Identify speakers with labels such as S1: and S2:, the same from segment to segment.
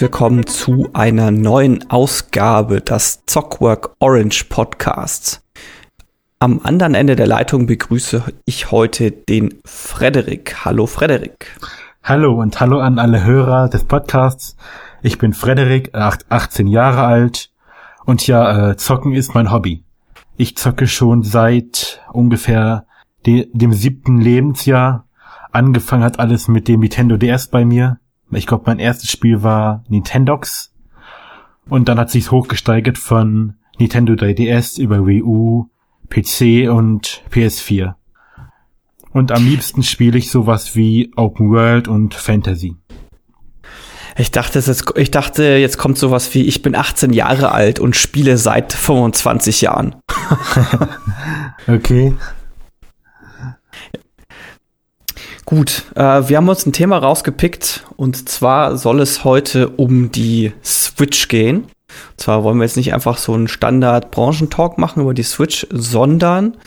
S1: Willkommen zu einer neuen Ausgabe des Zockwork Orange Podcasts. Am anderen Ende der Leitung begrüße ich heute den Frederik. Hallo Frederik.
S2: Hallo und hallo an alle Hörer des Podcasts. Ich bin Frederik, 18 Jahre alt und ja, äh, zocken ist mein Hobby. Ich zocke schon seit ungefähr de dem siebten Lebensjahr. Angefangen hat alles mit dem Nintendo DS bei mir. Ich glaube, mein erstes Spiel war Nintendox. Und dann hat sich's hochgesteigert von Nintendo 3DS über Wii U, PC und PS4. Und am liebsten spiele ich sowas wie Open World und Fantasy.
S1: Ich dachte, jetzt, ich dachte, jetzt kommt sowas wie, ich bin 18 Jahre alt und spiele seit 25 Jahren.
S2: okay.
S1: Gut, äh, wir haben uns ein Thema rausgepickt und zwar soll es heute um die Switch gehen. Und zwar wollen wir jetzt nicht einfach so einen Standard-Branchentalk machen über die Switch, sondern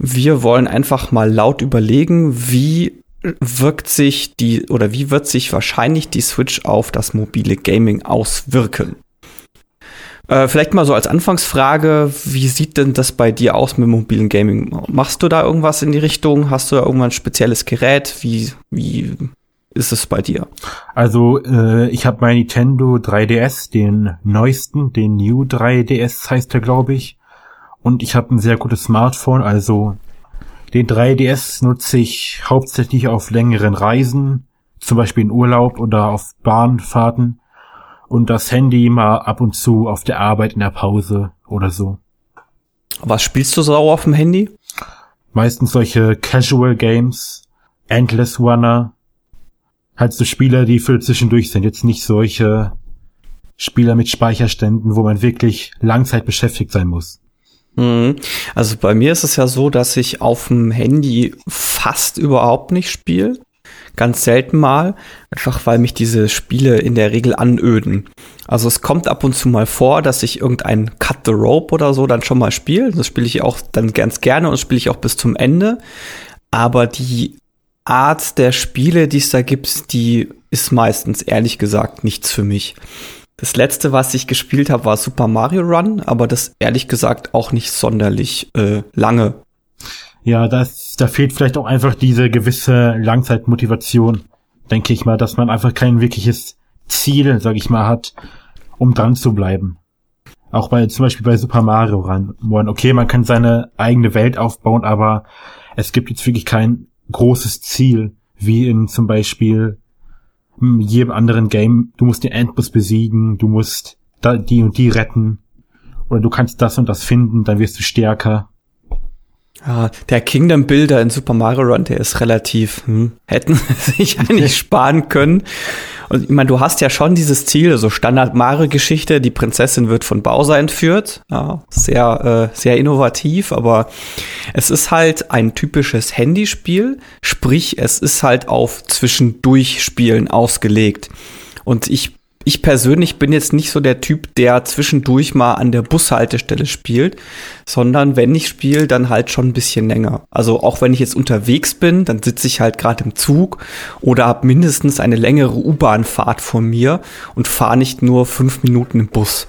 S1: wir wollen einfach mal laut überlegen, wie wirkt sich die oder wie wird sich wahrscheinlich die Switch auf das mobile Gaming auswirken? Äh, vielleicht mal so als Anfangsfrage, wie sieht denn das bei dir aus mit mobilen Gaming? Machst du da irgendwas in die Richtung? Hast du da irgendwann ein spezielles Gerät? Wie, wie ist es bei dir?
S2: Also äh, ich habe mein Nintendo 3DS, den neuesten, den New 3DS heißt er, glaube ich. Und ich habe ein sehr gutes Smartphone, also den 3DS nutze ich hauptsächlich auf längeren Reisen, zum Beispiel in Urlaub oder auf Bahnfahrten und das Handy mal ab und zu auf der Arbeit in der Pause oder so.
S1: Was spielst du so auf dem Handy?
S2: Meistens solche Casual Games, Endless Runner, halt so Spieler, die für zwischendurch sind, jetzt nicht solche Spieler mit Speicherständen, wo man wirklich Langzeit beschäftigt sein muss.
S1: Mhm. Also bei mir ist es ja so, dass ich auf dem Handy fast überhaupt nicht spiele ganz selten mal, einfach weil mich diese Spiele in der Regel anöden. Also es kommt ab und zu mal vor, dass ich irgendein Cut the Rope oder so dann schon mal spiele. Das spiele ich auch dann ganz gerne und spiele ich auch bis zum Ende. Aber die Art der Spiele, die es da gibt, die ist meistens ehrlich gesagt nichts für mich. Das letzte, was ich gespielt habe, war Super Mario Run, aber das ehrlich gesagt auch nicht sonderlich äh, lange.
S2: Ja, das, da fehlt vielleicht auch einfach diese gewisse Langzeitmotivation, denke ich mal, dass man einfach kein wirkliches Ziel, sag ich mal, hat, um dran zu bleiben. Auch bei, zum Beispiel bei Super Mario Run. Okay, man kann seine eigene Welt aufbauen, aber es gibt jetzt wirklich kein großes Ziel, wie in zum Beispiel jedem anderen Game. Du musst den Endboss besiegen, du musst da die und die retten, oder du kannst das und das finden, dann wirst du stärker.
S1: Ja, der Kingdom Builder in Super Mario Run, der ist relativ, hm, hätten sich eigentlich sparen können. Und ich meine, du hast ja schon dieses Ziel, so also Standard Mario-Geschichte, die Prinzessin wird von Bowser entführt. Ja, sehr, äh, sehr innovativ, aber es ist halt ein typisches Handyspiel, sprich, es ist halt auf Zwischendurchspielen ausgelegt. Und ich ich persönlich bin jetzt nicht so der Typ, der zwischendurch mal an der Bushaltestelle spielt, sondern wenn ich spiele, dann halt schon ein bisschen länger. Also auch wenn ich jetzt unterwegs bin, dann sitze ich halt gerade im Zug oder habe mindestens eine längere U-Bahn-Fahrt vor mir und fahre nicht nur fünf Minuten im Bus.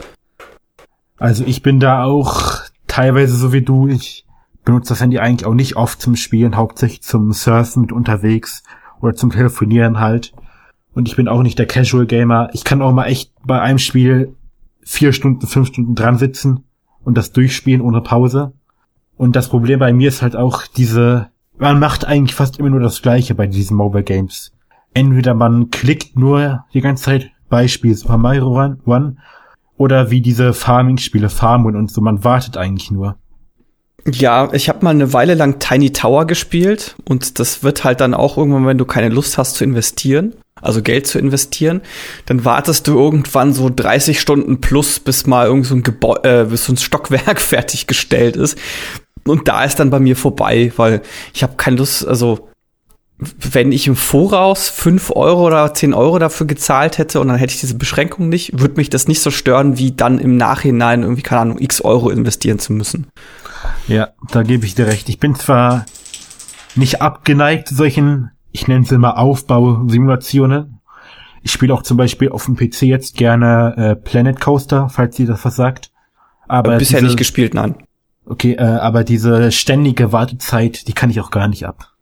S2: Also ich bin da auch teilweise so wie du. Ich benutze das Handy eigentlich auch nicht oft zum Spielen, hauptsächlich zum Surfen mit unterwegs oder zum Telefonieren halt. Und ich bin auch nicht der Casual Gamer. Ich kann auch mal echt bei einem Spiel vier Stunden, fünf Stunden dran sitzen und das durchspielen ohne Pause. Und das Problem bei mir ist halt auch diese, man macht eigentlich fast immer nur das Gleiche bei diesen Mobile Games. Entweder man klickt nur die ganze Zeit, Beispiel Super Mario One, oder wie diese Farming-Spiele, Farming und so, man wartet eigentlich nur.
S1: Ja, ich habe mal eine Weile lang Tiny Tower gespielt und das wird halt dann auch irgendwann, wenn du keine Lust hast zu investieren, also Geld zu investieren, dann wartest du irgendwann so 30 Stunden plus, bis mal irgend so ein Gebäude, äh, bis so ein Stockwerk fertiggestellt ist. Und da ist dann bei mir vorbei, weil ich habe keine Lust, also wenn ich im Voraus fünf Euro oder zehn Euro dafür gezahlt hätte und dann hätte ich diese Beschränkung nicht, würde mich das nicht so stören, wie dann im Nachhinein irgendwie, keine Ahnung, x Euro investieren zu müssen.
S2: Ja, da gebe ich dir recht. Ich bin zwar nicht abgeneigt solchen ich nenne sie immer Aufbausimulationen. Ich spiele auch zum Beispiel auf dem PC jetzt gerne äh, Planet Coaster, falls ihr das was sagt.
S1: Aber bisher diese, nicht gespielt, nein.
S2: Okay, äh, aber diese ständige Wartezeit, die kann ich auch gar nicht ab.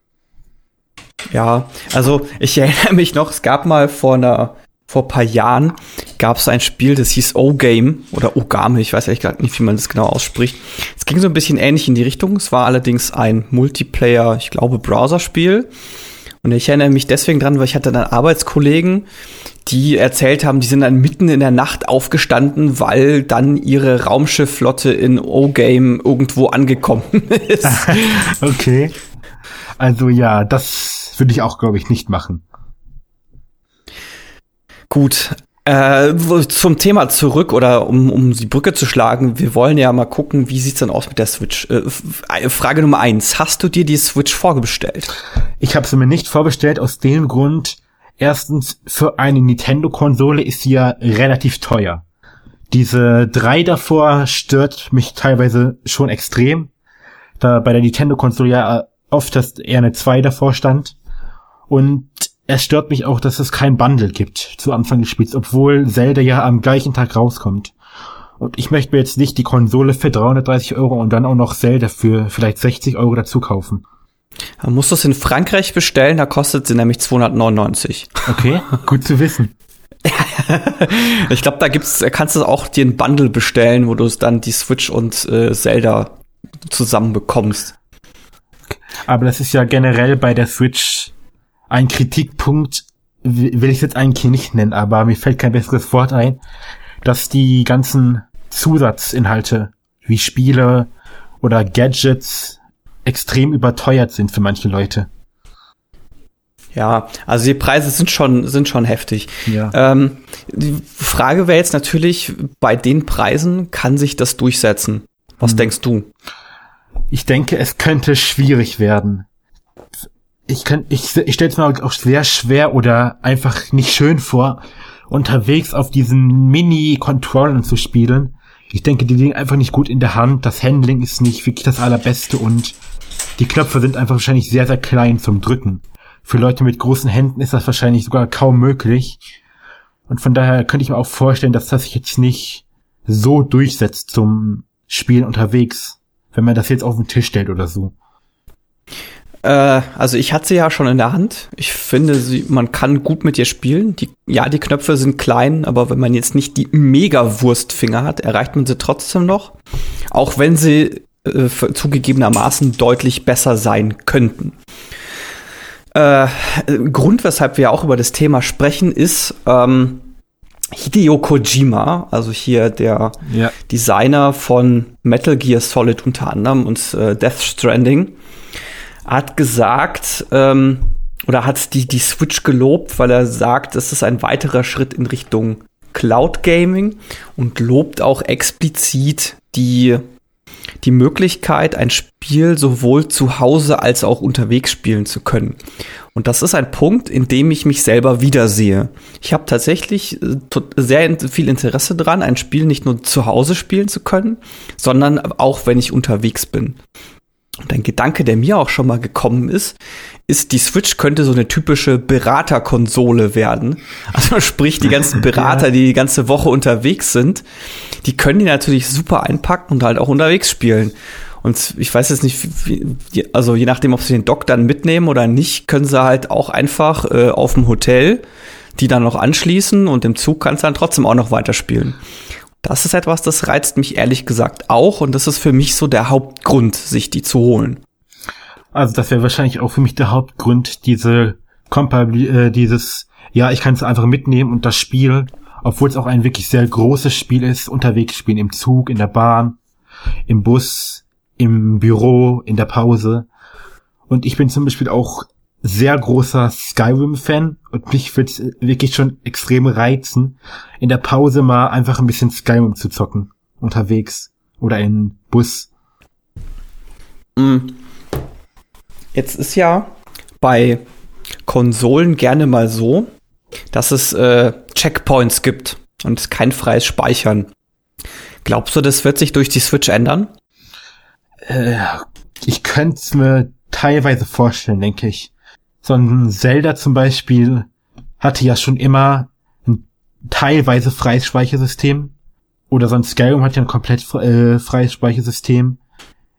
S1: Ja, also ich erinnere mich noch, es gab mal vor einer vor paar Jahren gab es ein Spiel, das hieß O-Game oder O-Game, ich weiß ehrlich gesagt nicht, wie man das genau ausspricht. Es ging so ein bisschen ähnlich in die Richtung. Es war allerdings ein Multiplayer, ich glaube, Browserspiel. Und ich erinnere mich deswegen dran, weil ich hatte dann Arbeitskollegen, die erzählt haben, die sind dann mitten in der Nacht aufgestanden, weil dann ihre Raumschiffflotte in O-Game irgendwo angekommen ist.
S2: okay. Also ja, das würde ich auch, glaube ich, nicht machen.
S1: Gut, äh, zum Thema zurück oder um, um die Brücke zu schlagen, wir wollen ja mal gucken, wie sieht's denn aus mit der Switch. Äh, äh, Frage Nummer eins, hast du dir die Switch vorbestellt?
S2: Ich habe sie mir nicht vorbestellt, aus dem Grund, erstens, für eine Nintendo-Konsole ist sie ja relativ teuer. Diese drei davor stört mich teilweise schon extrem, da bei der Nintendo-Konsole ja oft dass eher eine zwei davor stand. Und es stört mich auch, dass es kein Bundle gibt zu Anfang des Spiels, obwohl Zelda ja am gleichen Tag rauskommt. Und ich möchte mir jetzt nicht die Konsole für 330 Euro und dann auch noch Zelda für vielleicht 60 Euro dazu kaufen.
S1: Man muss das in Frankreich bestellen, da kostet sie nämlich 299.
S2: Okay, gut zu wissen.
S1: ich glaube, da gibt's, kannst du auch dir ein Bundle bestellen, wo du dann die Switch und äh, Zelda zusammen bekommst.
S2: Aber das ist ja generell bei der Switch ein Kritikpunkt, will ich jetzt eigentlich nicht nennen, aber mir fällt kein besseres Wort ein, dass die ganzen Zusatzinhalte wie Spiele oder Gadgets extrem überteuert sind für manche Leute.
S1: Ja, also die Preise sind schon, sind schon heftig. Ja. Ähm, die Frage wäre jetzt natürlich, bei den Preisen kann sich das durchsetzen. Was hm. denkst du?
S2: Ich denke, es könnte schwierig werden ich kann, ich, ich stelle es mir auch sehr schwer oder einfach nicht schön vor, unterwegs auf diesen Mini-Controllern zu spielen. Ich denke, die liegen einfach nicht gut in der Hand. Das Handling ist nicht wirklich das allerbeste und die Knöpfe sind einfach wahrscheinlich sehr, sehr klein zum Drücken. Für Leute mit großen Händen ist das wahrscheinlich sogar kaum möglich. Und von daher könnte ich mir auch vorstellen, dass das sich jetzt nicht so durchsetzt zum Spielen unterwegs, wenn man das jetzt auf den Tisch stellt oder so.
S1: Äh, also ich hatte sie ja schon in der Hand. Ich finde, sie, man kann gut mit ihr spielen. Die, ja, die Knöpfe sind klein, aber wenn man jetzt nicht die Mega-Wurstfinger hat, erreicht man sie trotzdem noch. Auch wenn sie äh, zugegebenermaßen deutlich besser sein könnten. Äh, Grund, weshalb wir auch über das Thema sprechen, ist ähm, Hideo Kojima, also hier der ja. Designer von Metal Gear Solid unter anderem und äh, Death Stranding hat gesagt, ähm, oder hat die, die Switch gelobt, weil er sagt, es ist ein weiterer Schritt in Richtung Cloud Gaming und lobt auch explizit die, die Möglichkeit, ein Spiel sowohl zu Hause als auch unterwegs spielen zu können. Und das ist ein Punkt, in dem ich mich selber wiedersehe. Ich habe tatsächlich äh, sehr viel Interesse dran, ein Spiel nicht nur zu Hause spielen zu können, sondern auch wenn ich unterwegs bin. Und ein Gedanke, der mir auch schon mal gekommen ist, ist, die Switch könnte so eine typische Beraterkonsole werden. Also sprich, die ganzen Berater, die die ganze Woche unterwegs sind, die können die natürlich super einpacken und halt auch unterwegs spielen. Und ich weiß jetzt nicht, wie, also je nachdem, ob sie den Dock dann mitnehmen oder nicht, können sie halt auch einfach äh, auf dem Hotel die dann noch anschließen und im Zug kannst du dann trotzdem auch noch weiterspielen. Das ist etwas, das reizt mich ehrlich gesagt auch und das ist für mich so der Hauptgrund, sich die zu holen.
S2: Also das wäre wahrscheinlich auch für mich der Hauptgrund, diese Kompabli äh, dieses, ja, ich kann es einfach mitnehmen und das Spiel, obwohl es auch ein wirklich sehr großes Spiel ist, unterwegs spielen, im Zug, in der Bahn, im Bus, im Büro, in der Pause. Und ich bin zum Beispiel auch sehr großer Skyrim-Fan und mich wird wirklich schon extrem reizen, in der Pause mal einfach ein bisschen Skyrim zu zocken. Unterwegs. Oder in Bus.
S1: Mm. Jetzt ist ja bei Konsolen gerne mal so, dass es äh, Checkpoints gibt und kein freies Speichern. Glaubst du, das wird sich durch die Switch ändern?
S2: Äh, ich könnte es mir teilweise vorstellen, denke ich so ein Zelda zum Beispiel hatte ja schon immer teilweise freies Speichersystem. Oder sonst Skyrim hat ja ein komplett äh, freies Speichersystem.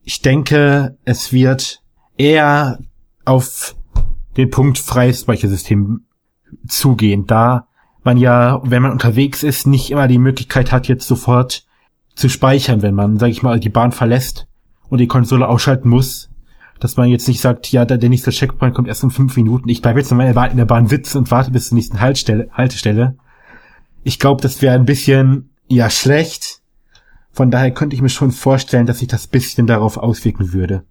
S2: Ich denke, es wird eher auf den Punkt freies Speichersystem zugehen, da man ja, wenn man unterwegs ist, nicht immer die Möglichkeit hat, jetzt sofort zu speichern, wenn man, sag ich mal, die Bahn verlässt und die Konsole ausschalten muss, dass man jetzt nicht sagt, ja, der nächste Checkpoint kommt erst in fünf Minuten, ich bleibe jetzt in der Bahn sitzen und warte bis zur nächsten Haltestelle. Haltestelle. Ich glaube, das wäre ein bisschen, ja, schlecht. Von daher könnte ich mir schon vorstellen, dass sich das bisschen darauf auswirken würde.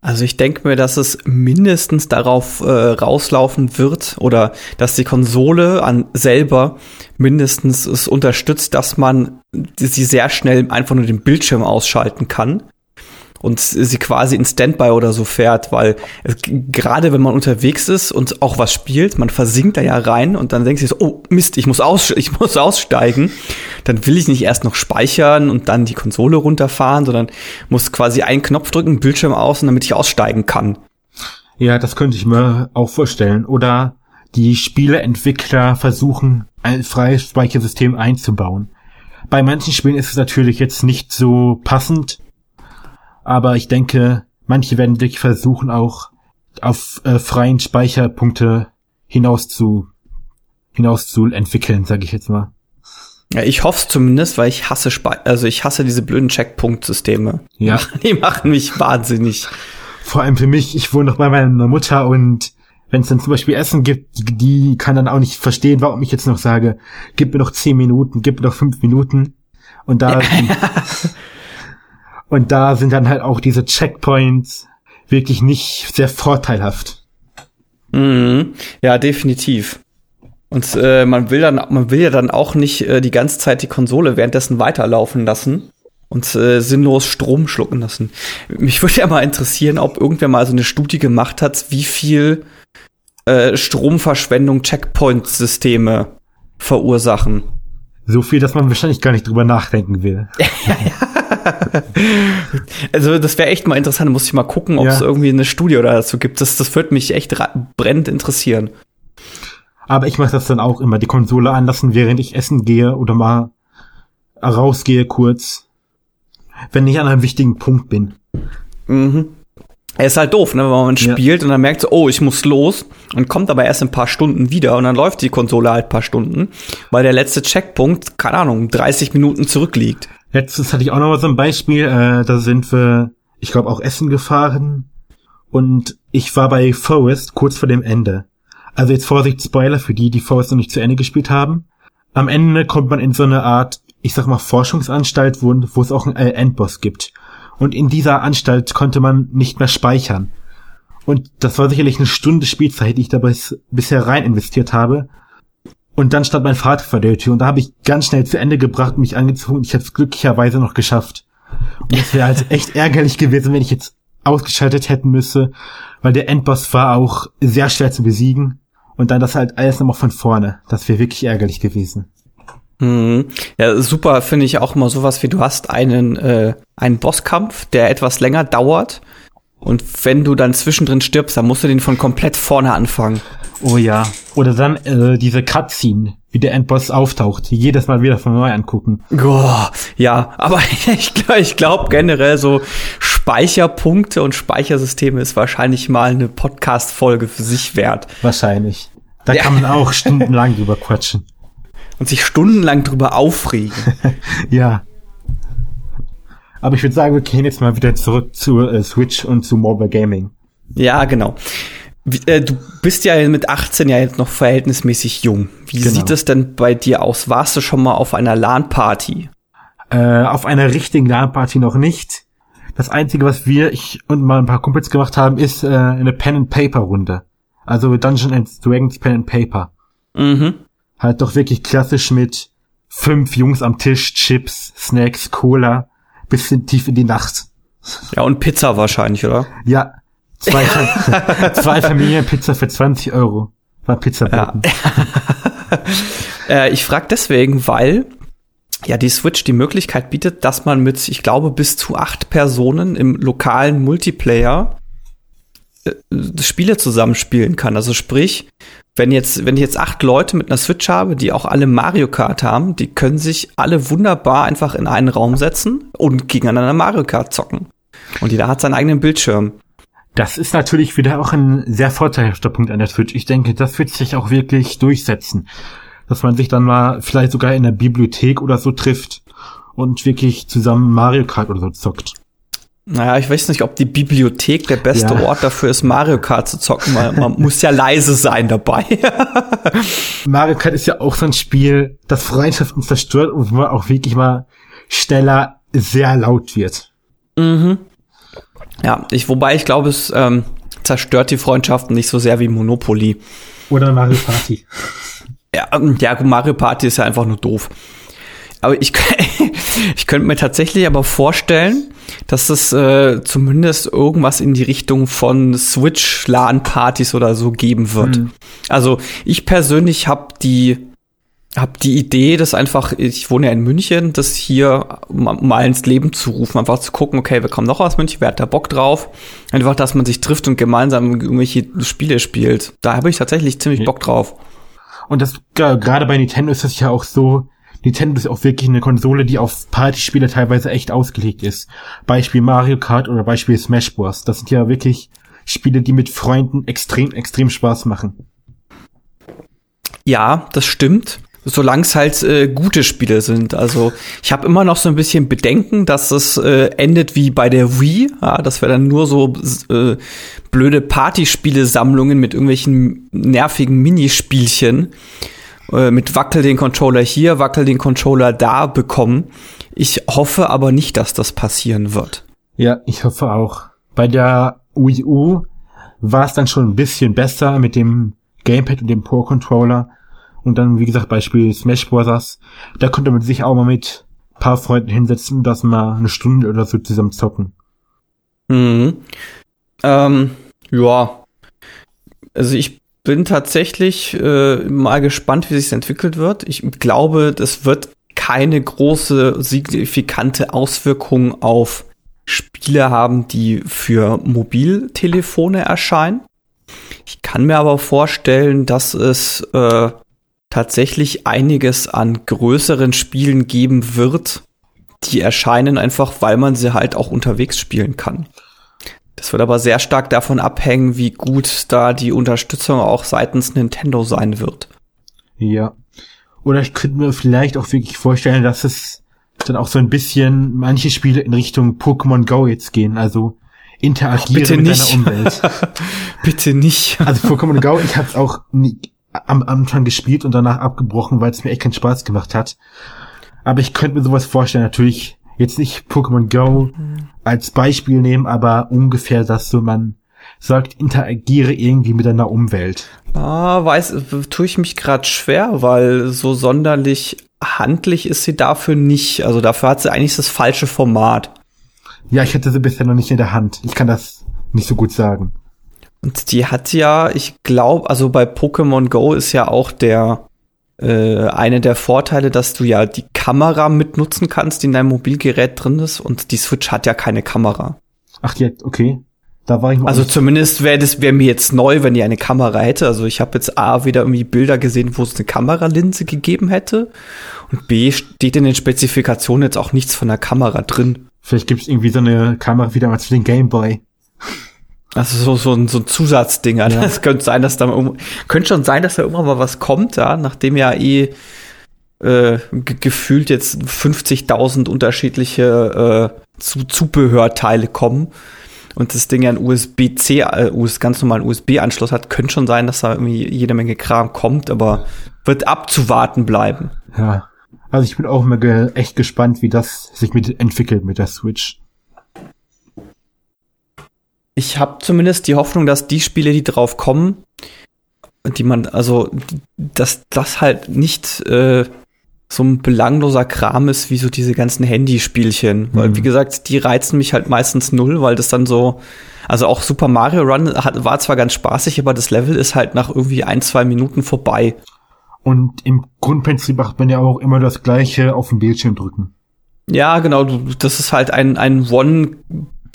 S1: Also ich denke mir, dass es mindestens darauf äh, rauslaufen wird oder dass die Konsole an selber mindestens es unterstützt, dass man sie sehr schnell einfach nur den Bildschirm ausschalten kann und sie quasi in Standby oder so fährt, weil es, gerade wenn man unterwegs ist und auch was spielt, man versinkt da ja rein und dann denkt sich so, oh Mist, ich muss, aus, ich muss aussteigen, dann will ich nicht erst noch speichern und dann die Konsole runterfahren, sondern muss quasi einen Knopf drücken, Bildschirm aus, damit ich aussteigen kann.
S2: Ja, das könnte ich mir auch vorstellen. Oder die Spieleentwickler versuchen, ein freies Speichersystem einzubauen. Bei manchen Spielen ist es natürlich jetzt nicht so passend, aber ich denke, manche werden wirklich versuchen, auch auf äh, freien Speicherpunkte hinaus zu hinaus zu entwickeln, sage ich jetzt mal.
S1: Ja, ich hoffe es zumindest, weil ich hasse Spe also ich hasse diese blöden Checkpunkt-Systeme.
S2: Ja.
S1: Die machen mich wahnsinnig.
S2: Vor allem für mich, ich wohne noch bei meiner Mutter und wenn es dann zum Beispiel Essen gibt, die kann dann auch nicht verstehen, warum ich jetzt noch sage, gib mir noch zehn Minuten, gib mir noch fünf Minuten. Und da Und da sind dann halt auch diese Checkpoints wirklich nicht sehr vorteilhaft.
S1: Mhm. Ja, definitiv. Und äh, man will dann, man will ja dann auch nicht äh, die ganze Zeit die Konsole währenddessen weiterlaufen lassen und äh, sinnlos Strom schlucken lassen. Mich würde ja mal interessieren, ob irgendwer mal so eine Studie gemacht hat, wie viel äh, Stromverschwendung Checkpoint-Systeme verursachen.
S2: So viel, dass man wahrscheinlich gar nicht drüber nachdenken will. ja, ja.
S1: also das wäre echt mal interessant. Muss ich mal gucken, ob es ja. irgendwie eine Studie oder dazu gibt. Das, das würde mich echt brennend interessieren.
S2: Aber ich mache das dann auch immer, die Konsole anlassen, während ich essen gehe oder mal rausgehe kurz, wenn ich an einem wichtigen Punkt bin.
S1: Mhm. Er ist halt doof, ne, wenn man spielt ja. und dann merkt so, oh, ich muss los und kommt aber erst in ein paar Stunden wieder und dann läuft die Konsole halt ein paar Stunden, weil der letzte Checkpunkt, keine Ahnung, 30 Minuten zurückliegt.
S2: Letztens hatte ich auch noch mal so ein Beispiel, äh, da sind wir, ich glaube, auch Essen gefahren und ich war bei Forest kurz vor dem Ende. Also jetzt Vorsicht, Spoiler für die, die Forest noch nicht zu Ende gespielt haben. Am Ende kommt man in so eine Art, ich sag mal, Forschungsanstalt, wo, wo es auch einen Endboss gibt. Und in dieser Anstalt konnte man nicht mehr speichern. Und das war sicherlich eine Stunde Spielzeit, die ich dabei bisher rein investiert habe. Und dann stand mein Vater vor der Tür und da habe ich ganz schnell zu Ende gebracht, mich angezogen ich habe es glücklicherweise noch geschafft. Und es wäre halt echt ärgerlich gewesen, wenn ich jetzt ausgeschaltet hätten müsse, weil der Endboss war auch sehr schwer zu besiegen. Und dann das halt alles nochmal von vorne. Das wäre wirklich ärgerlich gewesen.
S1: Mhm. Ja, super finde ich auch immer sowas wie du hast einen, äh, einen Bosskampf, der etwas länger dauert. Und wenn du dann zwischendrin stirbst, dann musst du den von komplett vorne anfangen.
S2: Oh ja. Oder dann äh, diese Cutscene, wie der Endboss auftaucht, jedes Mal wieder von neu angucken.
S1: Oh, ja, aber ich, ich glaube generell so Speicherpunkte und Speichersysteme ist wahrscheinlich mal eine Podcast-Folge für sich wert.
S2: Wahrscheinlich. Da ja. kann man auch stundenlang drüber quatschen.
S1: Und sich stundenlang drüber aufregen.
S2: ja. Aber ich würde sagen, wir gehen jetzt mal wieder zurück zu äh, Switch und zu Mobile Gaming.
S1: Ja, genau. Wie, äh, du bist ja mit 18 ja jetzt noch verhältnismäßig jung. Wie genau. sieht es denn bei dir aus? Warst du schon mal auf einer LAN-Party?
S2: Äh, auf einer richtigen LAN-Party noch nicht. Das Einzige, was wir, ich und mal ein paar Kumpels gemacht haben, ist äh, eine Pen-and-Paper-Runde. Also Dungeon and Dragons Pen and Paper.
S1: Mhm.
S2: Halt doch wirklich klassisch mit fünf Jungs am Tisch, Chips, Snacks, Cola, bisschen tief in die Nacht.
S1: Ja, und Pizza wahrscheinlich, oder?
S2: Ja, Zwei, zwei Familienpizza für 20 Euro. War Pizza ja.
S1: äh, Ich frage deswegen, weil ja die Switch die Möglichkeit bietet, dass man mit, ich glaube, bis zu acht Personen im lokalen Multiplayer äh, Spiele zusammenspielen kann. Also sprich, wenn jetzt, wenn ich jetzt acht Leute mit einer Switch habe, die auch alle Mario Kart haben, die können sich alle wunderbar einfach in einen Raum setzen und gegeneinander Mario Kart zocken. Und jeder hat seinen eigenen Bildschirm.
S2: Das ist natürlich wieder auch ein sehr vorteilhafter Punkt an der Switch. Ich denke, das wird sich auch wirklich durchsetzen. Dass man sich dann mal vielleicht sogar in der Bibliothek oder so trifft und wirklich zusammen Mario Kart oder so zockt.
S1: Naja, ich weiß nicht, ob die Bibliothek der beste ja. Ort dafür ist, Mario Kart zu zocken, weil man muss ja leise sein dabei.
S2: Mario Kart ist ja auch so ein Spiel, das Freundschaften zerstört und wo man auch wirklich mal schneller sehr laut wird.
S1: Mhm. Ja, ich, wobei ich glaube, es ähm, zerstört die Freundschaften nicht so sehr wie Monopoly.
S2: Oder Mario Party.
S1: Ja, ähm, ja, Mario Party ist ja einfach nur doof. Aber ich, ich könnte mir tatsächlich aber vorstellen, dass es äh, zumindest irgendwas in die Richtung von Switch-LAN-Partys oder so geben wird. Mhm. Also ich persönlich habe die hab die Idee, dass einfach, ich wohne ja in München, das hier mal ins Leben zu rufen, einfach zu gucken, okay, wir kommen noch aus München, wer hat da Bock drauf? Einfach, dass man sich trifft und gemeinsam irgendwelche Spiele spielt. Da habe ich tatsächlich ziemlich Bock drauf.
S2: Und das gerade bei Nintendo ist das ja auch so, Nintendo ist auch wirklich eine Konsole, die auf Partyspiele teilweise echt ausgelegt ist. Beispiel Mario Kart oder Beispiel Smash Bros. Das sind ja wirklich Spiele, die mit Freunden extrem, extrem Spaß machen.
S1: Ja, das stimmt. Solange es halt äh, gute Spiele sind. Also ich habe immer noch so ein bisschen Bedenken, dass es äh, endet wie bei der Wii, ja, dass wir dann nur so äh, blöde Partyspiele-Sammlungen mit irgendwelchen nervigen Minispielchen äh, mit wackel den Controller hier, wackel den Controller da bekommen. Ich hoffe aber nicht, dass das passieren wird.
S2: Ja, ich hoffe auch. Bei der Wii U war es dann schon ein bisschen besser mit dem Gamepad und dem Pro Controller. Und dann, wie gesagt, Beispiel Smash Bros. Da konnte man sich auch mal mit paar Freunden hinsetzen, dass mal eine Stunde oder so zusammen zocken.
S1: Mhm. Ähm, ja. Also ich bin tatsächlich äh, mal gespannt, wie sich entwickelt wird. Ich glaube, das wird keine große signifikante Auswirkung auf Spiele haben, die für Mobiltelefone erscheinen. Ich kann mir aber vorstellen, dass es äh, tatsächlich einiges an größeren Spielen geben wird, die erscheinen einfach, weil man sie halt auch unterwegs spielen kann. Das wird aber sehr stark davon abhängen, wie gut da die Unterstützung auch seitens Nintendo sein wird.
S2: Ja. Oder ich könnte mir vielleicht auch wirklich vorstellen, dass es dann auch so ein bisschen manche Spiele in Richtung Pokémon Go jetzt gehen, also interagieren
S1: oh, mit nicht. deiner Umwelt. bitte nicht.
S2: Also Pokémon Go, ich habe es auch nie, am Anfang gespielt und danach abgebrochen, weil es mir echt keinen Spaß gemacht hat. Aber ich könnte mir sowas vorstellen, natürlich jetzt nicht Pokémon Go als Beispiel nehmen, aber ungefähr, dass so man sagt, interagiere irgendwie mit deiner Umwelt.
S1: Ah, weiß, tue ich mich gerade schwer, weil so sonderlich handlich ist sie dafür nicht. Also dafür hat sie eigentlich das falsche Format.
S2: Ja, ich hatte sie bisher noch nicht in der Hand. Ich kann das nicht so gut sagen.
S1: Und die hat ja, ich glaube, also bei Pokémon Go ist ja auch der äh, eine der Vorteile, dass du ja die Kamera mitnutzen kannst, die in deinem Mobilgerät drin ist und die Switch hat ja keine Kamera.
S2: Ach ja, okay. Da war ich
S1: mal also zumindest wäre das wäre mir jetzt neu, wenn die eine Kamera hätte. Also ich habe jetzt A wieder irgendwie Bilder gesehen, wo es eine Kameralinse gegeben hätte und B steht in den Spezifikationen jetzt auch nichts von der Kamera drin.
S2: Vielleicht gibt es irgendwie so eine Kamera wieder mal für den Gameboy.
S1: Also so, so, ein, so ein Zusatzding. Ja. Das könnte sein, dass da könnte schon sein, dass da irgendwann mal was kommt, ja, nachdem ja eh äh, gefühlt jetzt 50.000 unterschiedliche äh, Zu Zubehörteile kommen und das Ding ja einen USB-C, äh, ganz normalen USB-Anschluss hat, könnte schon sein, dass da irgendwie jede Menge Kram kommt, aber wird abzuwarten bleiben.
S2: Ja. Also ich bin auch mal ge echt gespannt, wie das sich mit entwickelt mit der Switch
S1: ich habe zumindest die Hoffnung, dass die Spiele, die drauf kommen, die man, also, dass das halt nicht äh, so ein belangloser Kram ist, wie so diese ganzen Handyspielchen. Mhm. Weil, wie gesagt, die reizen mich halt meistens null, weil das dann so, also auch Super Mario Run hat, war zwar ganz spaßig, aber das Level ist halt nach irgendwie ein, zwei Minuten vorbei.
S2: Und im Grundprinzip macht man ja auch immer das Gleiche auf dem Bildschirm drücken.
S1: Ja, genau. Das ist halt ein, ein One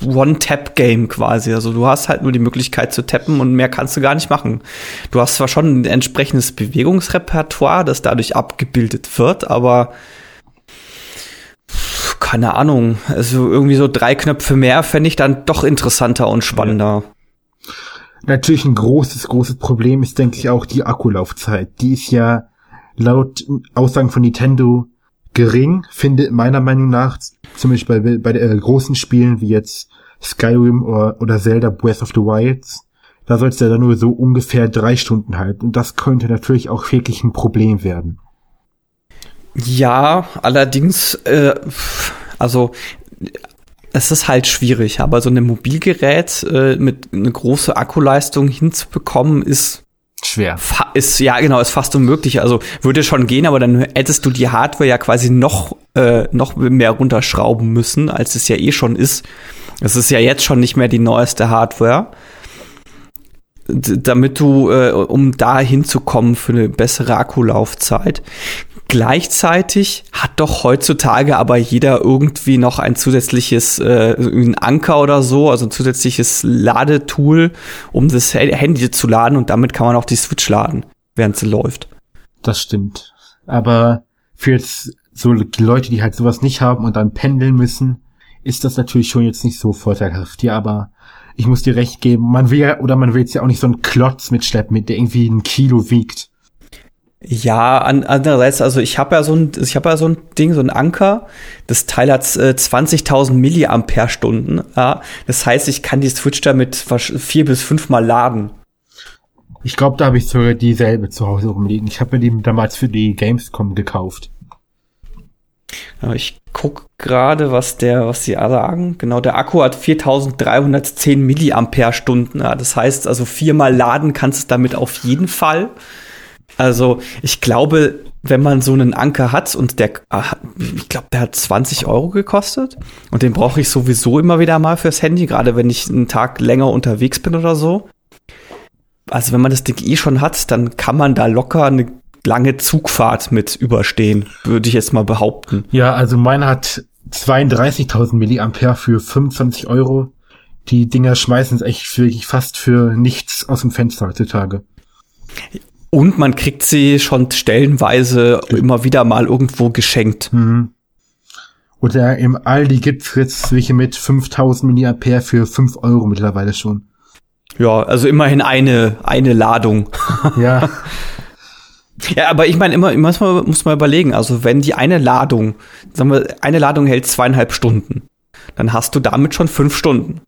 S1: One-Tap-Game quasi. Also du hast halt nur die Möglichkeit zu tappen und mehr kannst du gar nicht machen. Du hast zwar schon ein entsprechendes Bewegungsrepertoire, das dadurch abgebildet wird, aber keine Ahnung. Also irgendwie so drei Knöpfe mehr fände ich dann doch interessanter und spannender.
S2: Natürlich ein großes, großes Problem ist, denke ich, auch die Akkulaufzeit. Die ist ja laut Aussagen von Nintendo gering, finde meiner Meinung nach, zum Beispiel bei, bei äh, großen Spielen wie jetzt Skyrim oder, oder Zelda Breath of the Wilds, da soll es ja dann nur so ungefähr drei Stunden halten. Und das könnte natürlich auch wirklich ein Problem werden.
S1: Ja, allerdings, äh, also es ist halt schwierig, aber so ein Mobilgerät äh, mit eine große Akkuleistung hinzubekommen, ist
S2: schwer.
S1: Ist ja genau, ist fast unmöglich. Also würde schon gehen, aber dann hättest du die Hardware ja quasi noch äh, noch mehr runterschrauben müssen, als es ja eh schon ist. Es ist ja jetzt schon nicht mehr die neueste Hardware. Damit du, äh, um da hinzukommen für eine bessere Akkulaufzeit. Gleichzeitig hat doch heutzutage aber jeder irgendwie noch ein zusätzliches, äh, ein Anker oder so, also ein zusätzliches Ladetool, um das Handy zu laden und damit kann man auch die Switch laden, während sie läuft.
S2: Das stimmt. Aber für jetzt so Leute, die halt sowas nicht haben und dann pendeln müssen, ist das natürlich schon jetzt nicht so vorteilhaft. Ja, aber ich muss dir recht geben, man will ja, oder man will jetzt ja auch nicht so einen Klotz mitschleppen, mit der irgendwie ein Kilo wiegt.
S1: Ja, an, andererseits, also ich habe ja so ein, ich habe ja so ein Ding, so ein Anker. Das Teil hat äh, 20.000 Milliampere-Stunden. Ja, das heißt, ich kann die Switch damit vier bis fünfmal laden.
S2: Ich glaube, da habe ich sogar dieselbe zu Hause rumliegen. Ich habe mir die damals für die Gamescom gekauft.
S1: Ja, ich guck gerade, was der, was die sagen. Genau, der Akku hat 4.310 Milliampere-Stunden. Ja, das heißt, also viermal laden kannst du damit auf jeden Fall. Also ich glaube, wenn man so einen Anker hat und der, ah, ich glaube, der hat 20 Euro gekostet und den brauche ich sowieso immer wieder mal fürs Handy, gerade wenn ich einen Tag länger unterwegs bin oder so. Also wenn man das Ding eh schon hat, dann kann man da locker eine lange Zugfahrt mit überstehen, würde ich jetzt mal behaupten.
S2: Ja, also meiner hat 32.000 Milliampere für 25 Euro. Die Dinger schmeißen es echt wirklich fast für nichts aus dem Fenster heutzutage.
S1: Und man kriegt sie schon stellenweise immer wieder mal irgendwo geschenkt. Mhm.
S2: Oder im Aldi gibt's jetzt welche mit 5000 mAh für 5 Euro mittlerweile schon.
S1: Ja, also immerhin eine, eine Ladung.
S2: Ja.
S1: ja, aber ich meine, immer, muss man, muss man überlegen, also wenn die eine Ladung, sagen wir, eine Ladung hält zweieinhalb Stunden, dann hast du damit schon fünf Stunden.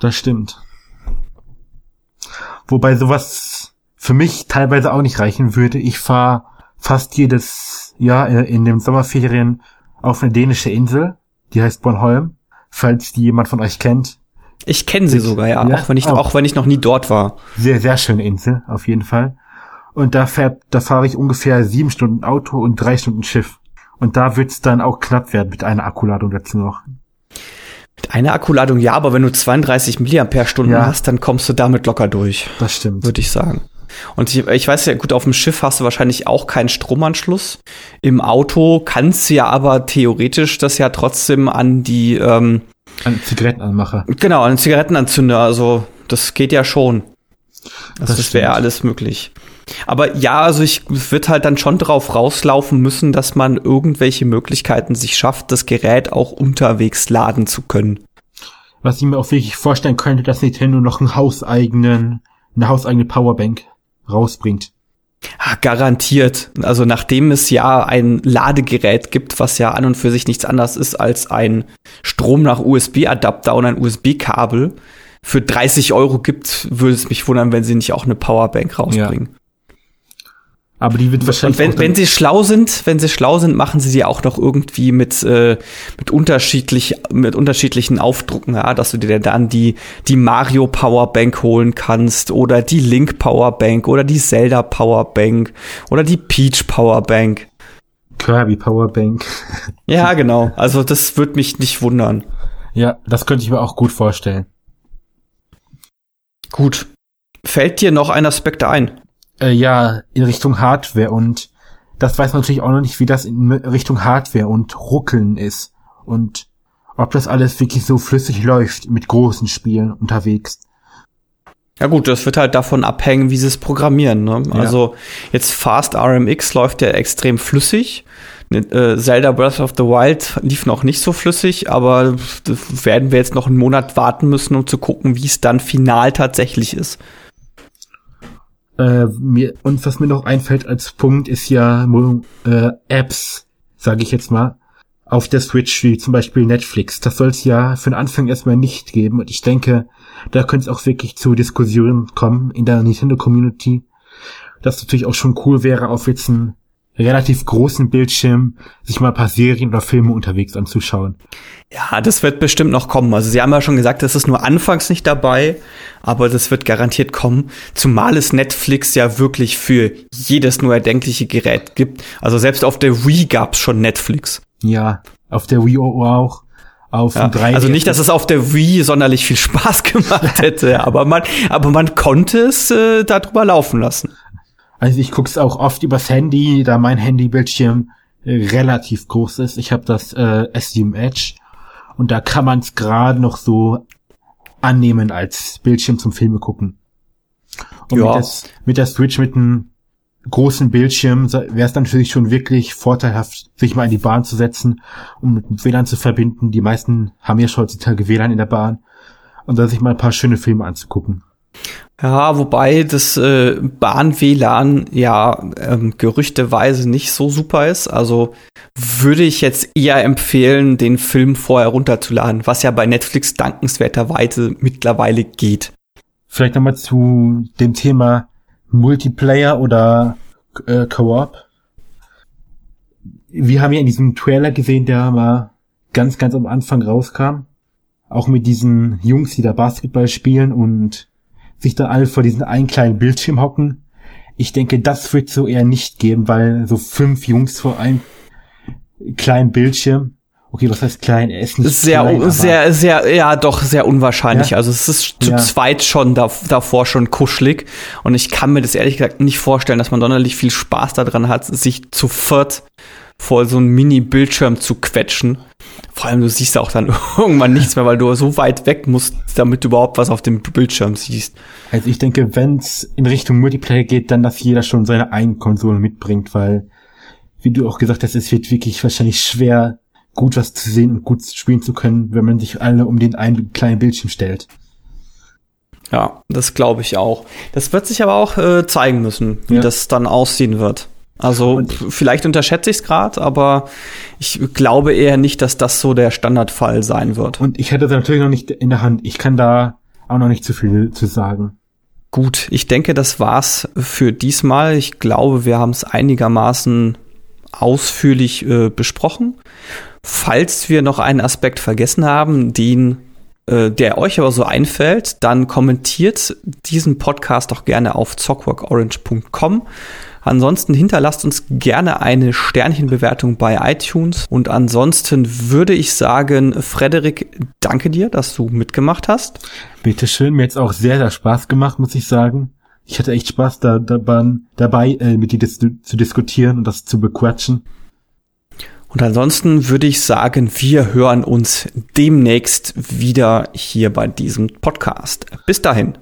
S2: Das stimmt. Wobei sowas für mich teilweise auch nicht reichen würde. Ich fahre fast jedes Jahr äh, in den Sommerferien auf eine dänische Insel, die heißt Bornholm, falls die jemand von euch kennt.
S1: Ich kenne sie sogar, ja, ja, auch wenn ich auch. auch wenn ich noch nie dort war.
S2: Sehr, sehr schöne Insel, auf jeden Fall. Und da fährt, da fahre ich ungefähr sieben Stunden Auto und drei Stunden Schiff. Und da wird's dann auch knapp werden mit einer Akkuladung dazu noch.
S1: Mit einer Akkuladung ja, aber wenn du 32 Milliampere-Stunden ja. hast, dann kommst du damit locker durch.
S2: Das stimmt.
S1: Würde ich sagen. Und ich, ich weiß ja, gut, auf dem Schiff hast du wahrscheinlich auch keinen Stromanschluss. Im Auto kannst du ja aber theoretisch das ja trotzdem an die ähm,
S2: an Zigarettenanmacher.
S1: Genau, an Zigarettenanzünder. Also das geht ja schon. Also das, das wäre alles möglich. Aber ja, also ich wird halt dann schon drauf rauslaufen müssen, dass man irgendwelche Möglichkeiten sich schafft, das Gerät auch unterwegs laden zu können.
S2: Was ich mir auch wirklich vorstellen könnte, dass Nintendo noch einen hauseigenen, eine hauseigene Powerbank rausbringt.
S1: Ah, garantiert. Also nachdem es ja ein Ladegerät gibt, was ja an und für sich nichts anderes ist als ein Strom nach USB-Adapter und ein USB-Kabel, für 30 Euro gibt, würde es mich wundern, wenn sie nicht auch eine Powerbank rausbringen. Ja.
S2: Aber die wird wahrscheinlich.
S1: Und wenn, wenn sie schlau sind, wenn sie schlau sind, machen sie sie auch noch irgendwie mit, äh, mit unterschiedlich, mit unterschiedlichen Aufdrucken, ja, dass du dir dann die, die Mario Powerbank holen kannst oder die Link Powerbank oder die Zelda Powerbank oder die Peach Powerbank.
S2: Kirby Powerbank.
S1: ja, genau. Also das würde mich nicht wundern.
S2: Ja, das könnte ich mir auch gut vorstellen.
S1: Gut. Fällt dir noch ein Aspekt ein?
S2: Äh, ja in Richtung Hardware und das weiß man natürlich auch noch nicht, wie das in Richtung Hardware und Ruckeln ist und ob das alles wirklich so flüssig läuft mit großen Spielen unterwegs.
S1: Ja gut, das wird halt davon abhängen, wie sie es programmieren. Ne? Ja. Also jetzt Fast RMX läuft ja extrem flüssig. Äh, Zelda Breath of the Wild lief noch nicht so flüssig, aber werden wir jetzt noch einen Monat warten müssen, um zu gucken, wie es dann final tatsächlich ist.
S2: Äh, mir, und was mir noch einfällt als Punkt ist ja äh, Apps, sage ich jetzt mal, auf der Switch, wie zum Beispiel Netflix. Das soll es ja für den Anfang erstmal nicht geben. Und ich denke, da könnte es auch wirklich zu Diskussionen kommen in der Nintendo-Community. Das natürlich auch schon cool wäre, auf jetzt einen relativ großen Bildschirm sich mal ein paar Serien oder Filme unterwegs anzuschauen.
S1: Ja, das wird bestimmt noch kommen. Also Sie haben ja schon gesagt, das ist nur anfangs nicht dabei, aber das wird garantiert kommen. Zumal es Netflix ja wirklich für jedes nur erdenkliche Gerät gibt. Also selbst auf der Wii gab's schon Netflix.
S2: Ja, auf der Wii U auch. Auf
S1: ja, 3 also nicht, dass es auf der Wii sonderlich viel Spaß gemacht hätte, aber man, aber man konnte es äh, darüber laufen lassen.
S2: Also ich guck's auch oft übers Handy, da mein Handybildschirm äh, relativ groß ist. Ich habe das äh, S7 Edge und da kann man es gerade noch so annehmen als Bildschirm zum Filme gucken. Und ja. mit, des, mit der Switch mit einem großen Bildschirm wäre es natürlich schon wirklich vorteilhaft, sich mal in die Bahn zu setzen, um mit WLAN zu verbinden. Die meisten haben ja schon heutzutage WLAN in der Bahn und da sich mal ein paar schöne Filme anzugucken.
S1: Ja, wobei das äh, Bahn-WLAN ja ähm, gerüchteweise nicht so super ist. Also würde ich jetzt eher empfehlen, den Film vorher runterzuladen, was ja bei Netflix dankenswerterweise mittlerweile geht.
S2: Vielleicht nochmal zu dem Thema Multiplayer oder äh, Co-op. Wir haben ja in diesem Trailer gesehen, der mal ganz, ganz am Anfang rauskam. Auch mit diesen Jungs, die da Basketball spielen und sich da alle vor diesen einen kleinen Bildschirm hocken. Ich denke, das wird so eher nicht geben, weil so fünf Jungs vor einem kleinen Bildschirm. Okay, was heißt klein? Er ist nicht
S1: sehr,
S2: klein,
S1: sehr, sehr, ja, doch sehr unwahrscheinlich. Ja? Also es ist zu ja. zweit schon da, davor schon kuschelig und ich kann mir das ehrlich gesagt nicht vorstellen, dass man sonderlich viel Spaß daran hat, sich zu viert vor so einem Mini-Bildschirm zu quetschen. Vor allem, du siehst auch dann irgendwann nichts mehr, weil du so weit weg musst, damit du überhaupt was auf dem Bildschirm siehst.
S2: Also ich denke, wenn es in Richtung Multiplayer geht, dann, dass jeder schon seine eigene Konsole mitbringt, weil, wie du auch gesagt hast, es wird wirklich wahrscheinlich schwer, gut was zu sehen und gut spielen zu können, wenn man sich alle um den einen kleinen Bildschirm stellt.
S1: Ja, das glaube ich auch. Das wird sich aber auch äh, zeigen müssen, wie ja. das dann aussehen wird. Also und vielleicht unterschätze ich es gerade, aber ich glaube eher nicht, dass das so der Standardfall sein wird.
S2: Und ich hätte das natürlich noch nicht in der Hand. Ich kann da auch noch nicht zu viel zu sagen.
S1: Gut, ich denke, das war's für diesmal. Ich glaube, wir haben es einigermaßen ausführlich äh, besprochen. Falls wir noch einen Aspekt vergessen haben, den äh, der euch aber so einfällt, dann kommentiert diesen Podcast doch gerne auf zockworkorange.com. Ansonsten hinterlasst uns gerne eine Sternchenbewertung bei iTunes. Und ansonsten würde ich sagen, Frederik, danke dir, dass du mitgemacht hast.
S2: Bitteschön, mir jetzt auch sehr, sehr Spaß gemacht, muss ich sagen. Ich hatte echt Spaß da, dabei, dabei äh, mit dir dis zu diskutieren und das zu bequatschen.
S1: Und ansonsten würde ich sagen, wir hören uns demnächst wieder hier bei diesem Podcast. Bis dahin.